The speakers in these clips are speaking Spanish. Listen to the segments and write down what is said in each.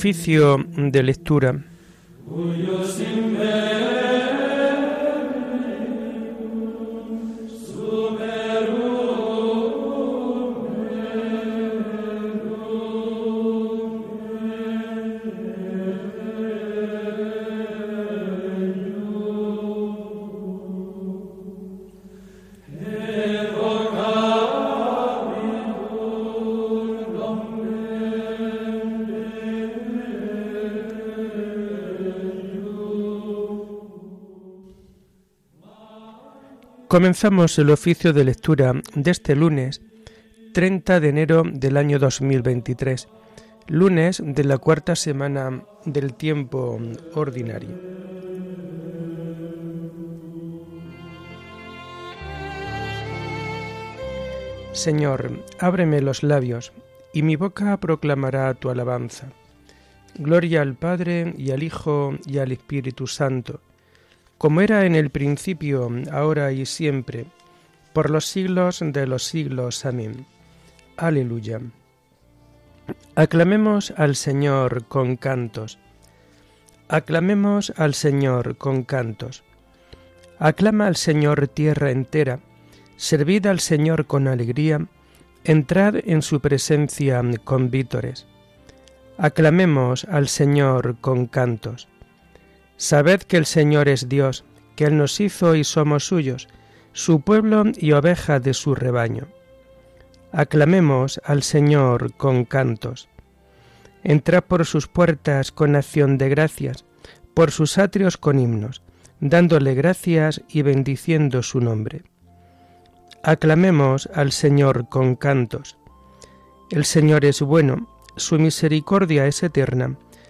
Oficio de lectura. Comenzamos el oficio de lectura de este lunes 30 de enero del año 2023, lunes de la cuarta semana del tiempo ordinario. Señor, ábreme los labios, y mi boca proclamará tu alabanza. Gloria al Padre y al Hijo y al Espíritu Santo como era en el principio, ahora y siempre, por los siglos de los siglos. Amén. Aleluya. Aclamemos al Señor con cantos. Aclamemos al Señor con cantos. Aclama al Señor tierra entera, servid al Señor con alegría, entrad en su presencia con vítores. Aclamemos al Señor con cantos. Sabed que el Señor es Dios, que Él nos hizo y somos suyos, su pueblo y oveja de su rebaño. Aclamemos al Señor con cantos. Entrad por sus puertas con acción de gracias, por sus atrios con himnos, dándole gracias y bendiciendo su nombre. Aclamemos al Señor con cantos. El Señor es bueno, su misericordia es eterna,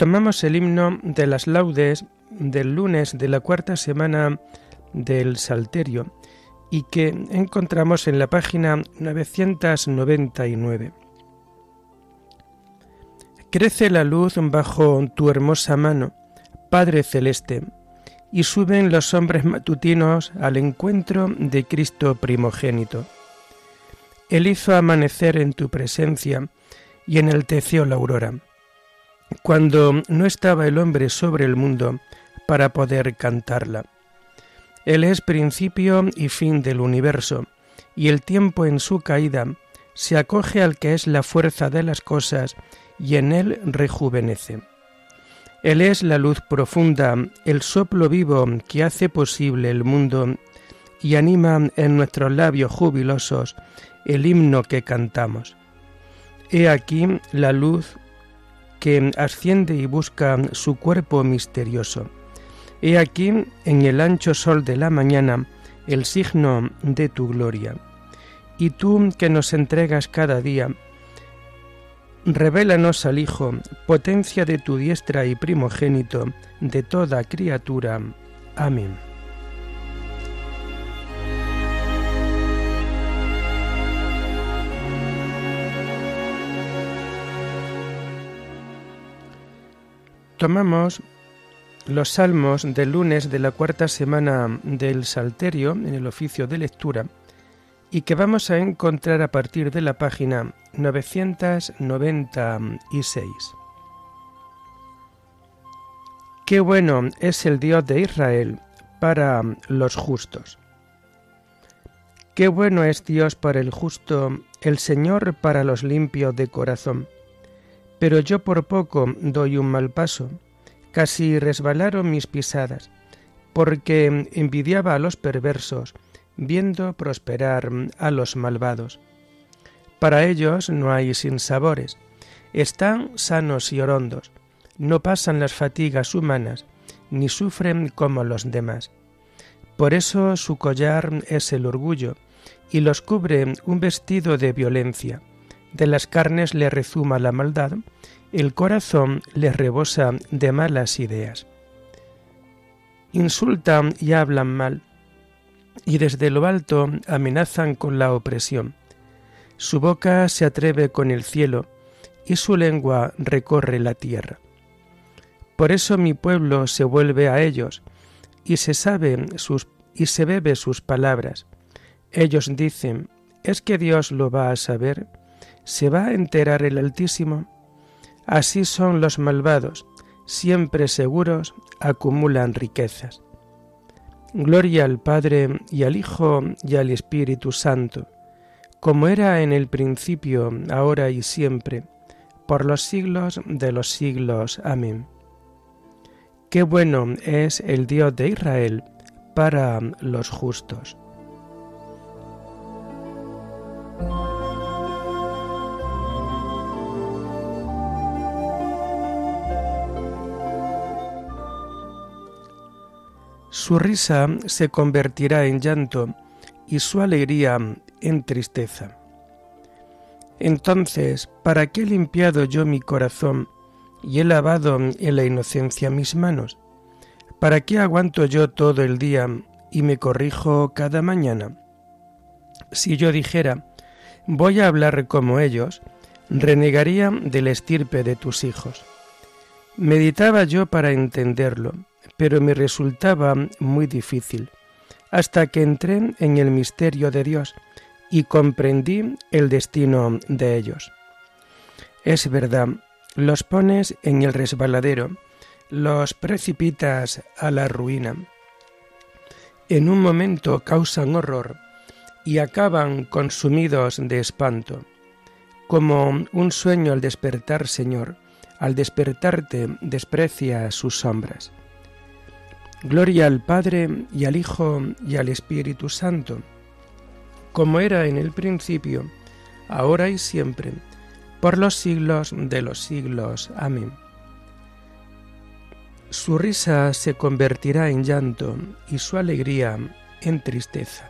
Tomamos el himno de las laudes del lunes de la cuarta semana del Salterio y que encontramos en la página 999. Crece la luz bajo tu hermosa mano, Padre Celeste, y suben los hombres matutinos al encuentro de Cristo primogénito. Él hizo amanecer en tu presencia y en el teció la aurora cuando no estaba el hombre sobre el mundo para poder cantarla. Él es principio y fin del universo, y el tiempo en su caída se acoge al que es la fuerza de las cosas y en él rejuvenece. Él es la luz profunda, el soplo vivo que hace posible el mundo y anima en nuestros labios jubilosos el himno que cantamos. He aquí la luz que asciende y busca su cuerpo misterioso. He aquí, en el ancho sol de la mañana, el signo de tu gloria. Y tú que nos entregas cada día, revélanos al Hijo, potencia de tu diestra y primogénito de toda criatura. Amén. Tomamos los salmos del lunes de la cuarta semana del Salterio en el oficio de lectura y que vamos a encontrar a partir de la página 996. Qué bueno es el Dios de Israel para los justos. Qué bueno es Dios para el justo, el Señor para los limpios de corazón pero yo por poco doy un mal paso. Casi resbalaron mis pisadas, porque envidiaba a los perversos, viendo prosperar a los malvados. Para ellos no hay sinsabores, están sanos y orondos, no pasan las fatigas humanas, ni sufren como los demás. Por eso su collar es el orgullo, y los cubre un vestido de violencia de las carnes le rezuma la maldad, el corazón le rebosa de malas ideas. Insultan y hablan mal, y desde lo alto amenazan con la opresión. Su boca se atreve con el cielo, y su lengua recorre la tierra. Por eso mi pueblo se vuelve a ellos, y se sabe sus y se bebe sus palabras. Ellos dicen, ¿es que Dios lo va a saber? ¿Se va a enterar el Altísimo? Así son los malvados, siempre seguros, acumulan riquezas. Gloria al Padre y al Hijo y al Espíritu Santo, como era en el principio, ahora y siempre, por los siglos de los siglos. Amén. Qué bueno es el Dios de Israel para los justos. Su risa se convertirá en llanto y su alegría en tristeza. Entonces, ¿para qué he limpiado yo mi corazón y he lavado en la inocencia mis manos? ¿Para qué aguanto yo todo el día y me corrijo cada mañana? Si yo dijera, voy a hablar como ellos, renegaría del estirpe de tus hijos. Meditaba yo para entenderlo, pero me resultaba muy difícil, hasta que entré en el misterio de Dios y comprendí el destino de ellos. Es verdad, los pones en el resbaladero, los precipitas a la ruina. En un momento causan horror y acaban consumidos de espanto. Como un sueño al despertar, Señor, al despertarte desprecia sus sombras. Gloria al Padre y al Hijo y al Espíritu Santo, como era en el principio, ahora y siempre, por los siglos de los siglos. Amén. Su risa se convertirá en llanto y su alegría en tristeza.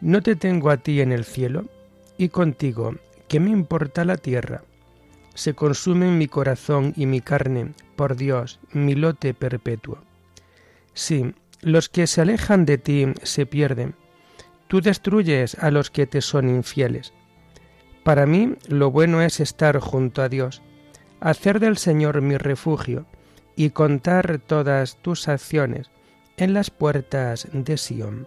¿No te tengo a ti en el cielo? Y contigo, ¿qué me importa la tierra? Se consumen mi corazón y mi carne, por Dios, mi lote perpetuo. Sí, los que se alejan de ti se pierden. Tú destruyes a los que te son infieles. Para mí lo bueno es estar junto a Dios, hacer del Señor mi refugio y contar todas tus acciones en las puertas de Sión.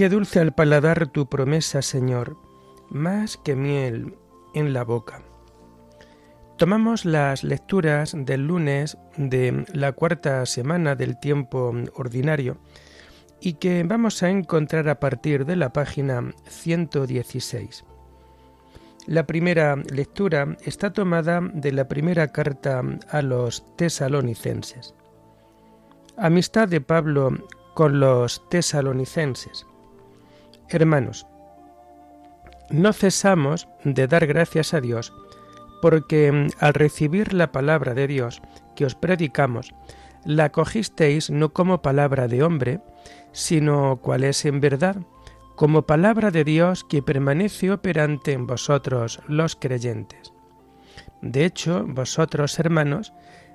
Qué dulce al paladar tu promesa, Señor, más que miel en la boca. Tomamos las lecturas del lunes de la cuarta semana del tiempo ordinario y que vamos a encontrar a partir de la página 116. La primera lectura está tomada de la primera carta a los tesalonicenses. Amistad de Pablo con los tesalonicenses. Hermanos, no cesamos de dar gracias a Dios porque mm, al recibir la palabra de Dios que os predicamos, la cogisteis no como palabra de hombre, sino cual es en verdad, como palabra de Dios que permanece operante en vosotros los creyentes. De hecho, vosotros, hermanos,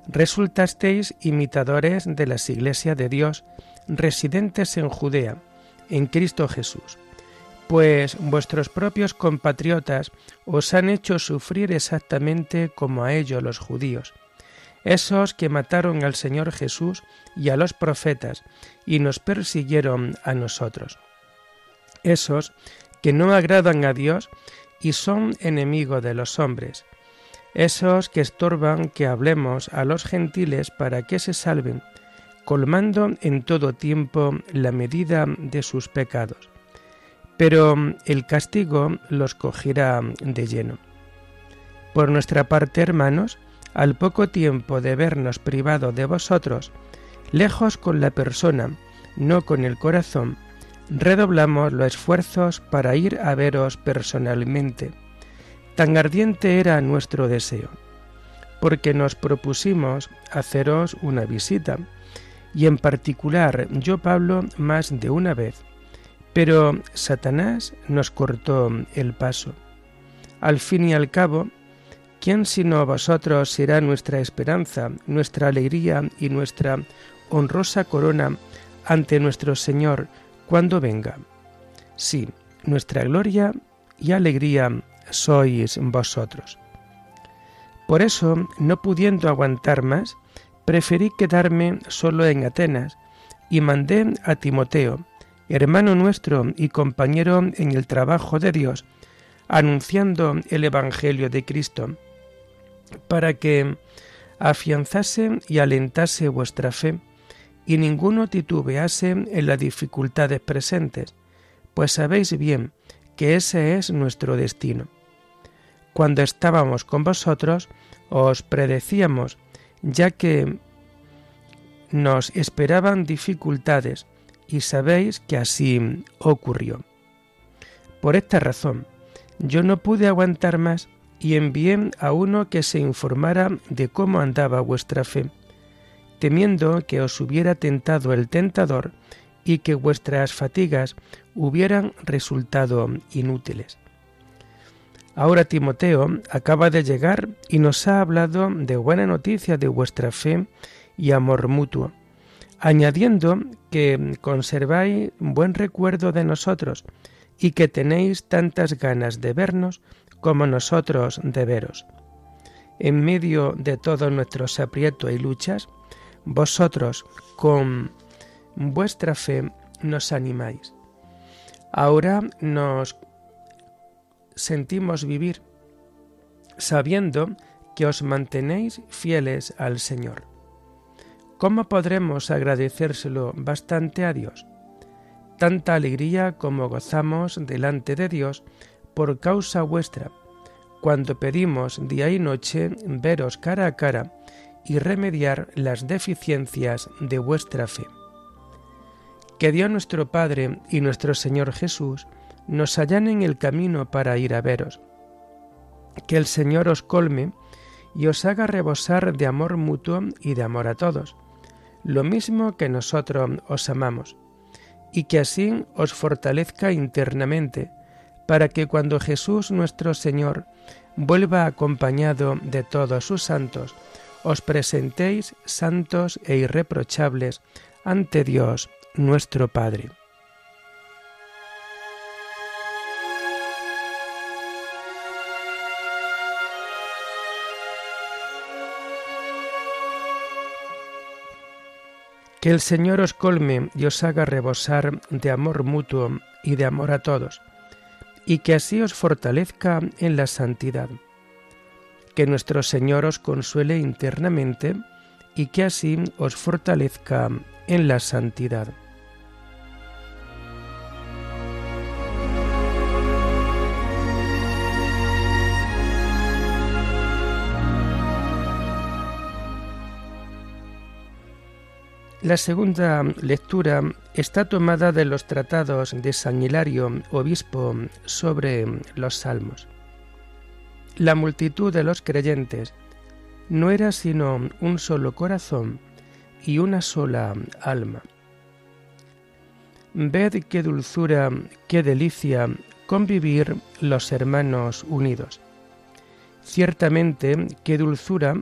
resultasteis imitadores de las iglesias de Dios residentes en Judea, en Cristo Jesús, pues vuestros propios compatriotas os han hecho sufrir exactamente como a ellos los judíos, esos que mataron al Señor Jesús y a los profetas y nos persiguieron a nosotros, esos que no agradan a Dios y son enemigos de los hombres, esos que estorban que hablemos a los gentiles para que se salven, colmando en todo tiempo la medida de sus pecados. Pero el castigo los cogerá de lleno. Por nuestra parte, hermanos, al poco tiempo de vernos privados de vosotros, lejos con la persona, no con el corazón, redoblamos los esfuerzos para ir a veros personalmente Tan ardiente era nuestro deseo, porque nos propusimos haceros una visita, y en particular yo Pablo más de una vez, pero Satanás nos cortó el paso. Al fin y al cabo, ¿quién sino vosotros será nuestra esperanza, nuestra alegría y nuestra honrosa corona ante nuestro Señor cuando venga? Sí, nuestra gloria y alegría sois vosotros. Por eso, no pudiendo aguantar más, preferí quedarme solo en Atenas y mandé a Timoteo, hermano nuestro y compañero en el trabajo de Dios, anunciando el Evangelio de Cristo, para que afianzase y alentase vuestra fe, y ninguno titubease en las dificultades presentes, pues sabéis bien que ese es nuestro destino. Cuando estábamos con vosotros, os predecíamos, ya que nos esperaban dificultades, y sabéis que así ocurrió. Por esta razón, yo no pude aguantar más y envié a uno que se informara de cómo andaba vuestra fe, temiendo que os hubiera tentado el tentador y que vuestras fatigas hubieran resultado inútiles. Ahora Timoteo acaba de llegar y nos ha hablado de buena noticia de vuestra fe y amor mutuo, añadiendo que conserváis buen recuerdo de nosotros y que tenéis tantas ganas de vernos como nosotros de veros. En medio de todos nuestros aprietos y luchas, vosotros con vuestra fe nos animáis. Ahora nos sentimos vivir sabiendo que os mantenéis fieles al Señor. ¿Cómo podremos agradecérselo bastante a Dios? Tanta alegría como gozamos delante de Dios por causa vuestra, cuando pedimos día y noche veros cara a cara y remediar las deficiencias de vuestra fe. Que Dios nuestro Padre y nuestro Señor Jesús nos en el camino para ir a veros. Que el Señor os colme y os haga rebosar de amor mutuo y de amor a todos, lo mismo que nosotros os amamos, y que así os fortalezca internamente, para que cuando Jesús nuestro Señor vuelva acompañado de todos sus santos, os presentéis santos e irreprochables ante Dios nuestro Padre. Que el Señor os colme y os haga rebosar de amor mutuo y de amor a todos, y que así os fortalezca en la santidad. Que nuestro Señor os consuele internamente y que así os fortalezca en la santidad. La segunda lectura está tomada de los tratados de San Hilario, obispo, sobre los salmos. La multitud de los creyentes no era sino un solo corazón y una sola alma. Ved qué dulzura, qué delicia convivir los hermanos unidos. Ciertamente, qué dulzura,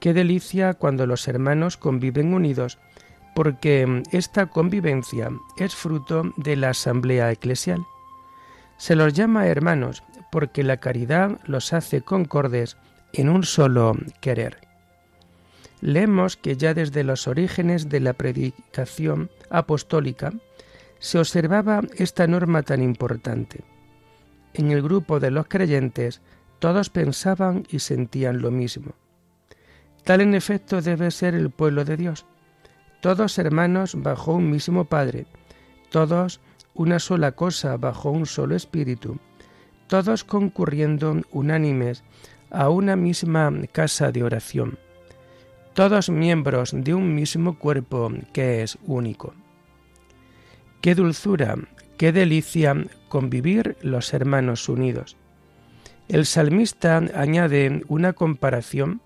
qué delicia cuando los hermanos conviven unidos, porque esta convivencia es fruto de la asamblea eclesial. Se los llama hermanos porque la caridad los hace concordes en un solo querer. Leemos que ya desde los orígenes de la predicación apostólica se observaba esta norma tan importante. En el grupo de los creyentes todos pensaban y sentían lo mismo. Tal en efecto debe ser el pueblo de Dios, todos hermanos bajo un mismo Padre, todos una sola cosa bajo un solo Espíritu, todos concurriendo unánimes a una misma casa de oración, todos miembros de un mismo cuerpo que es único. Qué dulzura, qué delicia convivir los hermanos unidos. El salmista añade una comparación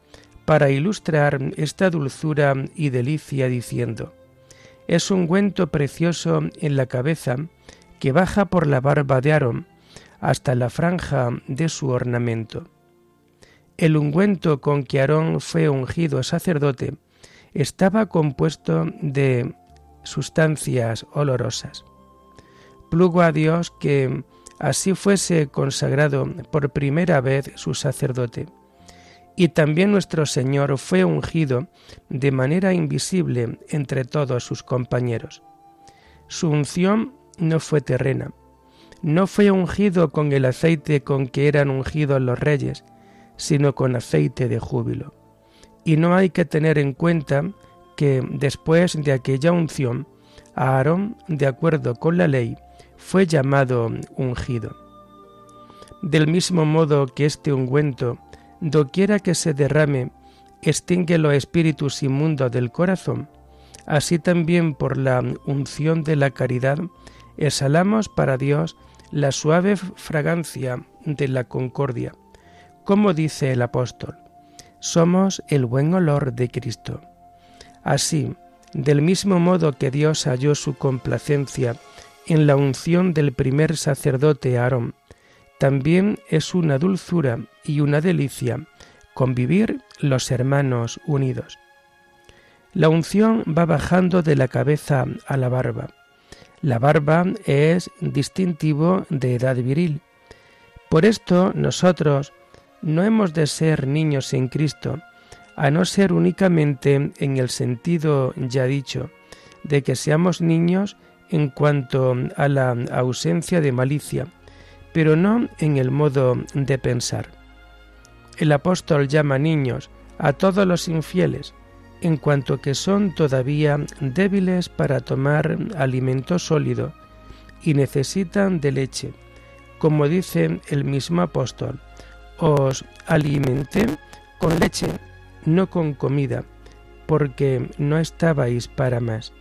para ilustrar esta dulzura y delicia diciendo, es un ungüento precioso en la cabeza que baja por la barba de Aarón hasta la franja de su ornamento. El ungüento con que Aarón fue ungido sacerdote estaba compuesto de sustancias olorosas. Plugo a Dios que así fuese consagrado por primera vez su sacerdote. Y también nuestro Señor fue ungido de manera invisible entre todos sus compañeros. Su unción no fue terrena, no fue ungido con el aceite con que eran ungidos los reyes, sino con aceite de júbilo. Y no hay que tener en cuenta que después de aquella unción, Aarón, de acuerdo con la ley, fue llamado ungido. Del mismo modo que este ungüento, doquiera que se derrame, extingue los espíritus inmundos del corazón, así también por la unción de la caridad, exhalamos para Dios la suave fragancia de la concordia como dice el apóstol, somos el buen olor de Cristo. Así, del mismo modo que Dios halló su complacencia en la unción del primer sacerdote Aarón, también es una dulzura y una delicia convivir los hermanos unidos. La unción va bajando de la cabeza a la barba. La barba es distintivo de edad viril. Por esto nosotros, no hemos de ser niños en Cristo, a no ser únicamente en el sentido ya dicho, de que seamos niños en cuanto a la ausencia de malicia, pero no en el modo de pensar. El apóstol llama niños a todos los infieles, en cuanto que son todavía débiles para tomar alimento sólido y necesitan de leche, como dice el mismo apóstol, os alimenté con leche, no con comida, porque no estabais para más.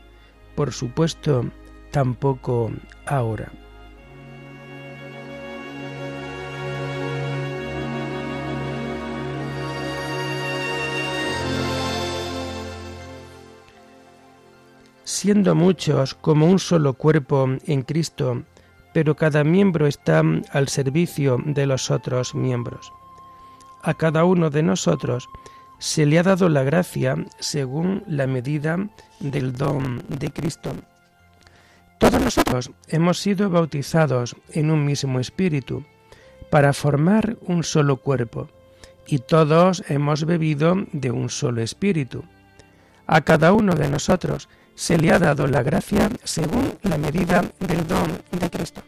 Por supuesto, tampoco ahora. Siendo muchos como un solo cuerpo en Cristo, pero cada miembro está al servicio de los otros miembros. A cada uno de nosotros se le ha dado la gracia según la medida del don de Cristo. Todos nosotros hemos sido bautizados en un mismo espíritu para formar un solo cuerpo, y todos hemos bebido de un solo espíritu. A cada uno de nosotros se le ha dado la gracia según la medida del don de Cristo.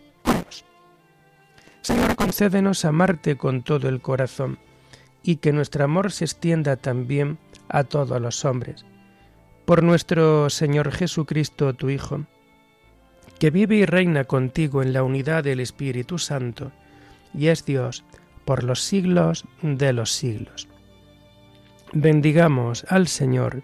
Señor, concédenos amarte con todo el corazón y que nuestro amor se extienda también a todos los hombres. Por nuestro Señor Jesucristo, tu Hijo, que vive y reina contigo en la unidad del Espíritu Santo, y es Dios por los siglos de los siglos. Bendigamos al Señor,